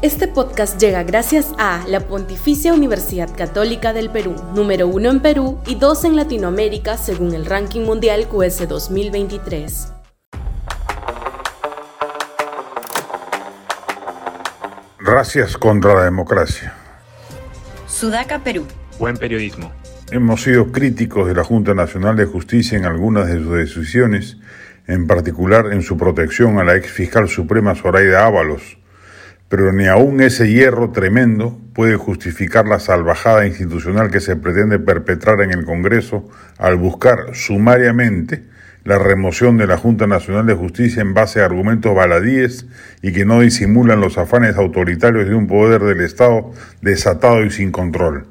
Este podcast llega gracias a la Pontificia Universidad Católica del Perú, número uno en Perú y dos en Latinoamérica según el ranking mundial QS 2023. Gracias contra la democracia. Sudaca, Perú. Buen periodismo. Hemos sido críticos de la Junta Nacional de Justicia en algunas de sus decisiones, en particular en su protección a la ex fiscal suprema Zoraida Ábalos, pero ni aún ese hierro tremendo puede justificar la salvajada institucional que se pretende perpetrar en el Congreso al buscar sumariamente la remoción de la Junta Nacional de Justicia en base a argumentos baladíes y que no disimulan los afanes autoritarios de un poder del Estado desatado y sin control.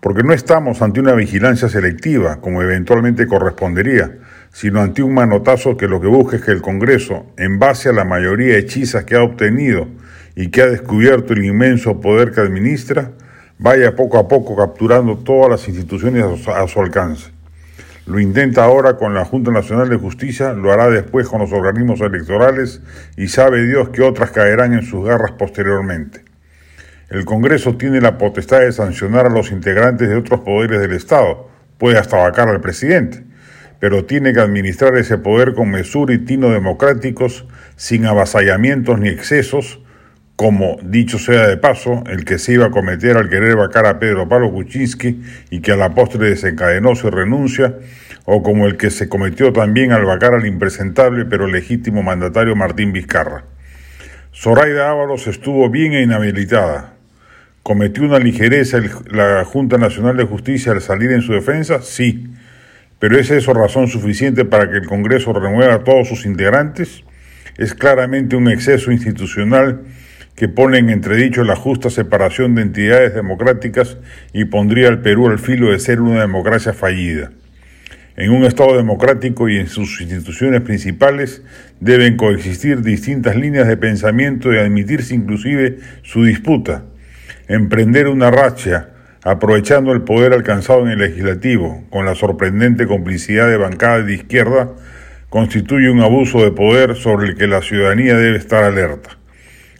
Porque no estamos ante una vigilancia selectiva, como eventualmente correspondería, sino ante un manotazo que lo que busca es que el Congreso, en base a la mayoría hechizas que ha obtenido y que ha descubierto el inmenso poder que administra, vaya poco a poco capturando todas las instituciones a su, alcance. Lo intenta ahora con la Junta Nacional de Justicia, lo hará después con los organismos electorales y sabe Dios que otras caerán en sus garras posteriormente. El Congreso tiene la potestad de sancionar a los integrantes de otros poderes del Estado, puede hasta vacar al presidente, pero tiene que administrar ese poder con mesura y tino democráticos, sin avasallamientos ni excesos, como, dicho sea de paso, el que se iba a cometer al querer vacar a Pedro Pablo Kuczynski y que a la postre desencadenó su renuncia, o como el que se cometió también al vacar al impresentable pero legítimo mandatario Martín Vizcarra. Zoraida Ábalos estuvo bien e inhabilitada. ¿Cometió una ligereza la Junta Nacional de Justicia al salir en su defensa? Sí. ¿Pero es eso razón suficiente para que el Congreso renueva a todos sus integrantes? Es claramente un exceso institucional que pone en entredicho la justa separación de entidades democráticas y pondría al Perú al filo de ser una democracia fallida. En un Estado democrático y en sus instituciones principales deben coexistir distintas líneas de pensamiento y admitirse inclusive su disputa. Emprender una racha, aprovechando el poder alcanzado en el legislativo, con la sorprendente complicidad de bancadas de izquierda, constituye un abuso de poder sobre el que la ciudadanía debe estar alerta.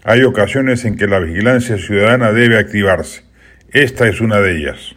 Hay ocasiones en que la vigilancia ciudadana debe activarse. Esta es una de ellas.